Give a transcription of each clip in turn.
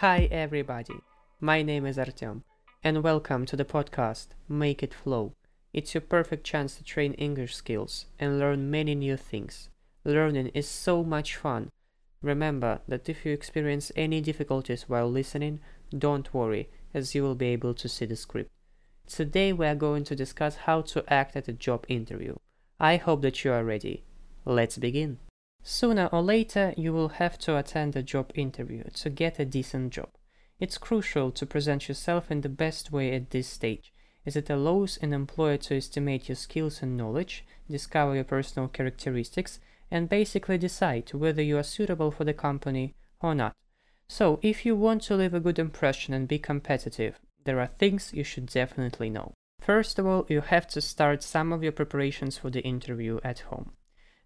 Hi, everybody. My name is Artyom, and welcome to the podcast Make It Flow. It's your perfect chance to train English skills and learn many new things. Learning is so much fun. Remember that if you experience any difficulties while listening, don't worry, as you will be able to see the script. Today we are going to discuss how to act at a job interview. I hope that you are ready. Let's begin. Sooner or later, you will have to attend a job interview to get a decent job. It's crucial to present yourself in the best way at this stage, as it allows an employer to estimate your skills and knowledge, discover your personal characteristics, and basically decide whether you are suitable for the company or not. So, if you want to leave a good impression and be competitive, there are things you should definitely know. First of all, you have to start some of your preparations for the interview at home.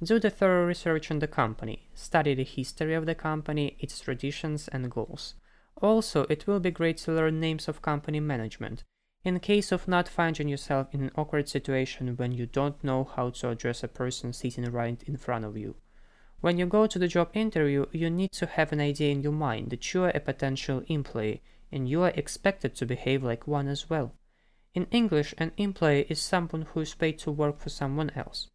Do the thorough research on the company, study the history of the company, its traditions and goals. Also, it will be great to learn names of company management, in case of not finding yourself in an awkward situation when you don't know how to address a person sitting right in front of you. When you go to the job interview, you need to have an idea in your mind that you are a potential employee and you are expected to behave like one as well. In English, an employee is someone who is paid to work for someone else.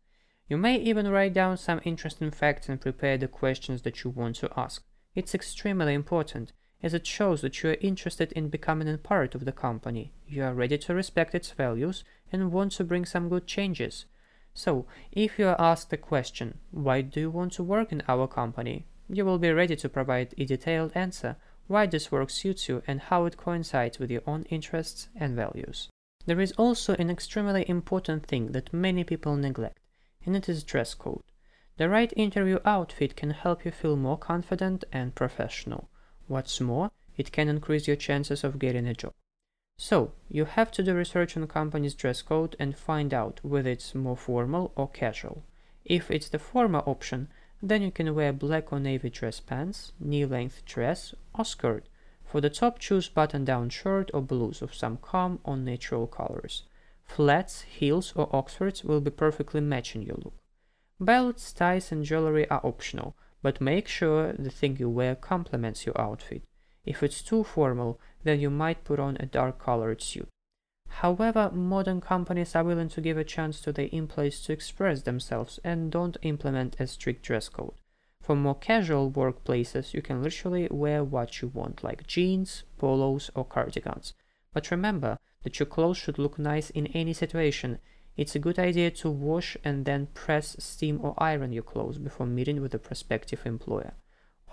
You may even write down some interesting facts and prepare the questions that you want to ask. It's extremely important, as it shows that you are interested in becoming a part of the company, you are ready to respect its values, and want to bring some good changes. So, if you are asked a question, why do you want to work in our company? You will be ready to provide a detailed answer, why this work suits you and how it coincides with your own interests and values. There is also an extremely important thing that many people neglect and it is dress code. The right interview outfit can help you feel more confident and professional. What's more, it can increase your chances of getting a job. So, you have to do research on company's dress code and find out whether it's more formal or casual. If it's the former option, then you can wear black or navy dress pants, knee-length dress, or skirt. For the top, choose button-down shirt or blouse of some calm or natural colors. Flats, heels, or oxfords will be perfectly matching your look. Belts, ties, and jewelry are optional, but make sure the thing you wear complements your outfit. If it's too formal, then you might put on a dark colored suit. However, modern companies are willing to give a chance to their employees to express themselves and don't implement a strict dress code. For more casual workplaces, you can literally wear what you want, like jeans, polos, or cardigans. But remember, that your clothes should look nice in any situation. It's a good idea to wash and then press, steam or iron your clothes before meeting with a prospective employer.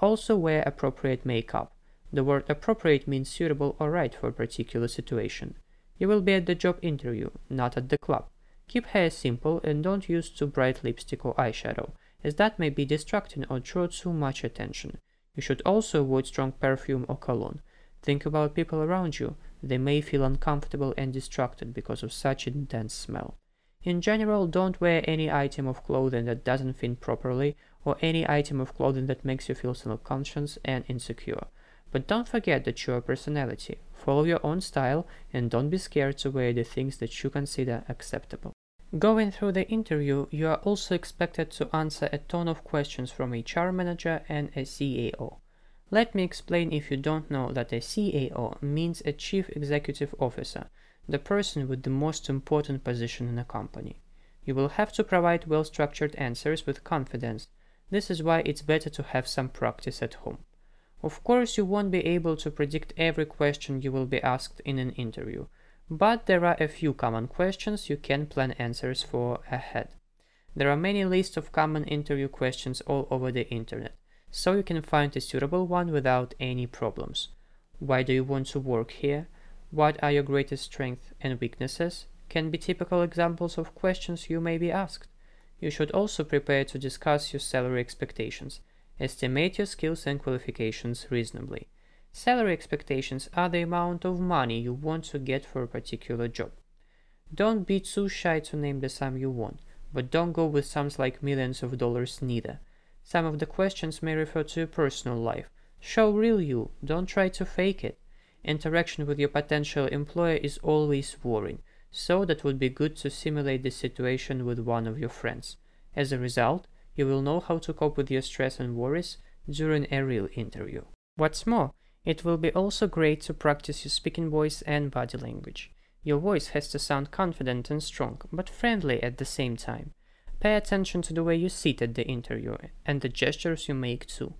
Also wear appropriate makeup. The word appropriate means suitable or right for a particular situation. You will be at the job interview, not at the club. Keep hair simple and don't use too bright lipstick or eyeshadow, as that may be distracting or draw too much attention. You should also avoid strong perfume or cologne. Think about people around you. They may feel uncomfortable and distracted because of such intense smell. In general, don't wear any item of clothing that doesn't fit properly or any item of clothing that makes you feel self-conscious and insecure. But don't forget that you're a personality. Follow your own style and don't be scared to wear the things that you consider acceptable. Going through the interview, you are also expected to answer a ton of questions from a HR manager and a CEO. Let me explain if you don't know that a CEO means a Chief Executive Officer, the person with the most important position in a company. You will have to provide well-structured answers with confidence. This is why it's better to have some practice at home. Of course, you won't be able to predict every question you will be asked in an interview, but there are a few common questions you can plan answers for ahead. There are many lists of common interview questions all over the internet so you can find a suitable one without any problems. Why do you want to work here? What are your greatest strengths and weaknesses? Can be typical examples of questions you may be asked. You should also prepare to discuss your salary expectations. Estimate your skills and qualifications reasonably. Salary expectations are the amount of money you want to get for a particular job. Don't be too shy to name the sum you want, but don't go with sums like millions of dollars neither. Some of the questions may refer to your personal life. Show real you, don't try to fake it. Interaction with your potential employer is always worrying, so that would be good to simulate the situation with one of your friends. As a result, you will know how to cope with your stress and worries during a real interview. What's more, It will be also great to practice your speaking voice and body language. Your voice has to sound confident and strong, but friendly at the same time. Pay attention to the way you sit at the interview and the gestures you make too.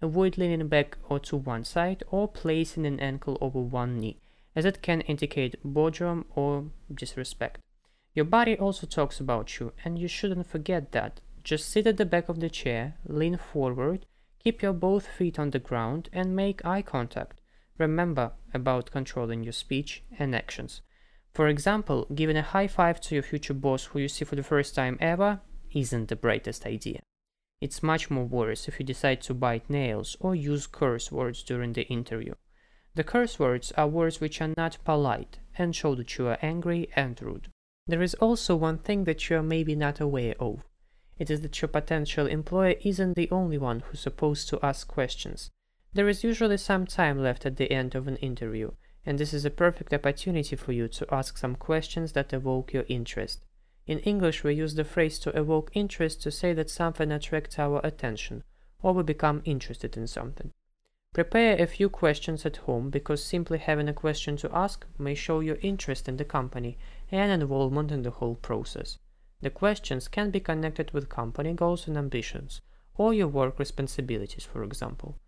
Avoid leaning back or to one side or placing an ankle over one knee, as it can indicate boredom or disrespect. Your body also talks about you, and you shouldn't forget that. Just sit at the back of the chair, lean forward, keep your both feet on the ground, and make eye contact. Remember about controlling your speech and actions. For example, giving a high five to your future boss who you see for the first time ever isn't the brightest idea. It's much more worse if you decide to bite nails or use curse words during the interview. The curse words are words which are not polite and show that you are angry and rude. There is also one thing that you are maybe not aware of. It is that your potential employer isn't the only one who's supposed to ask questions. There is usually some time left at the end of an interview, and this is a perfect opportunity for you to ask some questions that evoke your interest. In English, we use the phrase to evoke interest to say that something attracts our attention, or we become interested in something. Prepare a few questions at home because simply having a question to ask may show your interest in the company and involvement in the whole process. The questions can be connected with company goals and ambitions, or your work responsibilities, for example.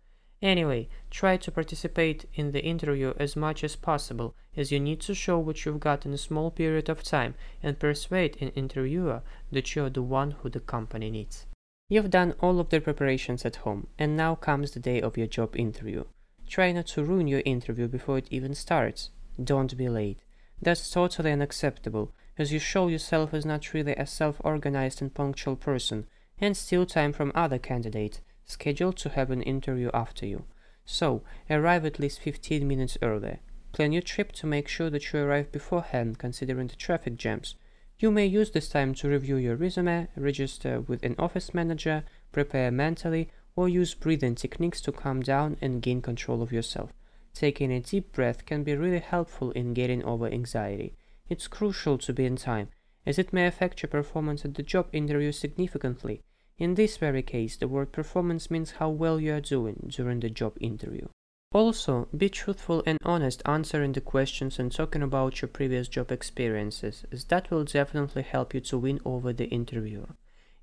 Anyway, try to participate in the interview as much as possible, as you need to show what you've got in a small period of time and persuade an interviewer that you're the one who the company needs. You've done all of the preparations at home, and now comes the day of your job interview. Try not to ruin your interview before it even starts. Don't be late. That's totally unacceptable, as you show yourself as not really a self-organized and punctual person, and steal time from other candidates scheduled to have an interview after you. So, arrive at least 15 minutes earlier. Plan your trip to make sure that you arrive beforehand considering the traffic jams. You may use this time to review your resume, register with an office manager, prepare mentally, or use breathing techniques to calm down and gain control of yourself. Taking a deep breath can be really helpful in getting over anxiety. It's crucial to be in time, as it may affect your performance at the job interview significantly. In this very case, the word performance means how well you are doing during the job interview. Also, be truthful and honest answering the questions and talking about your previous job experiences, as that will definitely help you to win over the interviewer.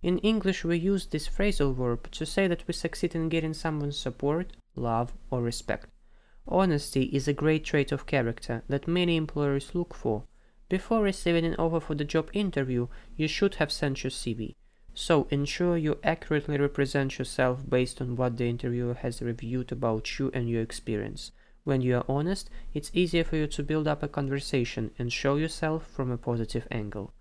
In English, we use this phrasal verb to say that we succeed in getting someone's support, love, or respect. Honesty is a great trait of character that many employers look for. Before receiving an offer for the job interview, you should have sent your CV. So ensure you accurately represent yourself based on what the interviewer has reviewed about you and your experience. When you are honest, it's easier for you to build up a conversation and show yourself from a positive angle.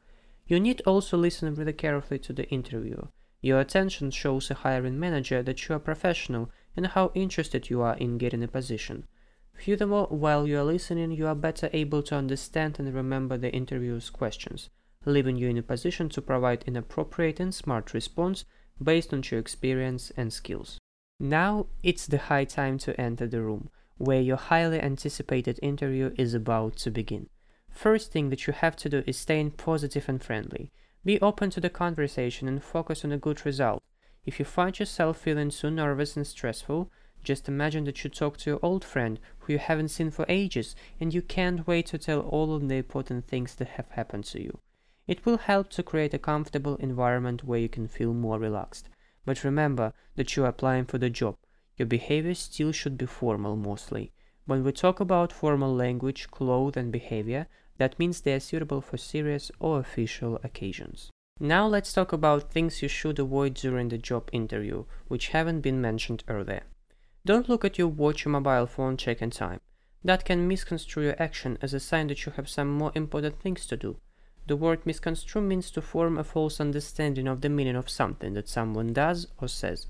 You need also listen really carefully to the interviewer. Your attention shows a hiring manager that you are professional and how interested you are in getting a position. Furthermore, while you are listening, you are better able to understand and remember the interviewer's questions leaving you in a position to provide an appropriate and smart response based on your experience and skills. Now it's the high time to enter the room, where your highly anticipated interview is about to begin. First thing that you have to do is stay positive and friendly. Be open to the conversation and focus on a good result. If you find yourself feeling too nervous and stressful, just imagine that you talk to your old friend who you haven't seen for ages and you can't wait to tell all of the important things that have happened to you. It will help to create a comfortable environment where you can feel more relaxed. But remember that you are applying for the job. Your behavior still should be formal mostly. When we talk about formal language, clothes and behavior, that means they are suitable for serious or official occasions. Now let's talk about things you should avoid during the job interview, which haven't been mentioned earlier. Don't look at your watch or mobile phone checking time. That can misconstrue your action as a sign that you have some more important things to do. The word misconstrue means to form a false understanding of the meaning of something that someone does or says.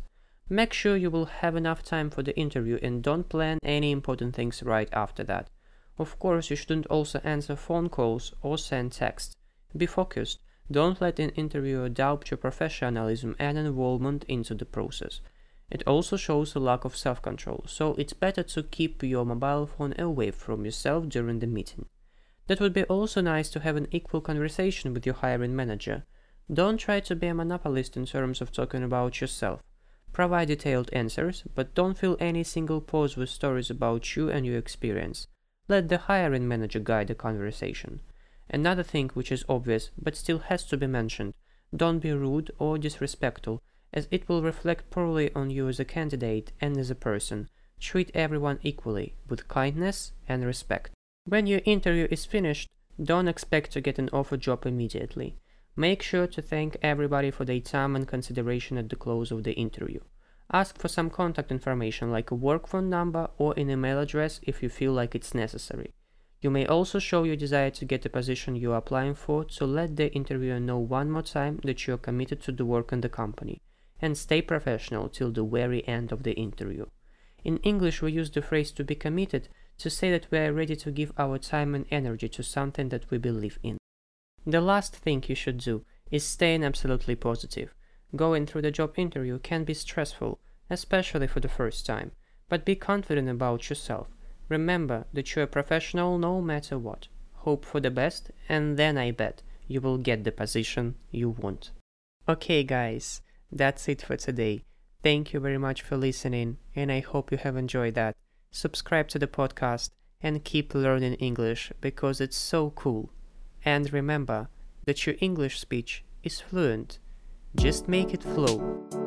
Make sure you will have enough time for the interview and don't plan any important things right after that. Of course, you shouldn't also answer phone calls or send texts. Be focused. Don't let an interviewer doubt your professionalism and involvement into the process. It also shows a lack of self-control, so it's better to keep your mobile phone away from yourself during the meeting. That would be also nice to have an equal conversation with your hiring manager. Don't try to be a monopolist in terms of talking about yourself. Provide detailed answers, but don't fill any single pause with stories about you and your experience. Let the hiring manager guide the conversation. Another thing which is obvious but still has to be mentioned don't be rude or disrespectful, as it will reflect poorly on you as a candidate and as a person. Treat everyone equally, with kindness and respect. When your interview is finished, don't expect to get an offer job immediately. Make sure to thank everybody for their time and consideration at the close of the interview. Ask for some contact information like a work phone number or an email address if you feel like it's necessary. You may also show your desire to get the position you are applying for to let the interviewer know one more time that you are committed to the work in the company, and stay professional till the very end of the interview. In English, we use the phrase to be committed to say that we are ready to give our time and energy to something that we believe in. The last thing you should do is staying absolutely positive. Going through the job interview can be stressful, especially for the first time, but be confident about yourself. Remember that you're a professional no matter what. Hope for the best, and then I bet you will get the position you want. Okay, guys, that's it for today. Thank you very much for listening, and I hope you have enjoyed that. Subscribe to the podcast and keep learning English because it's so cool. And remember that your English speech is fluent. Just make it flow.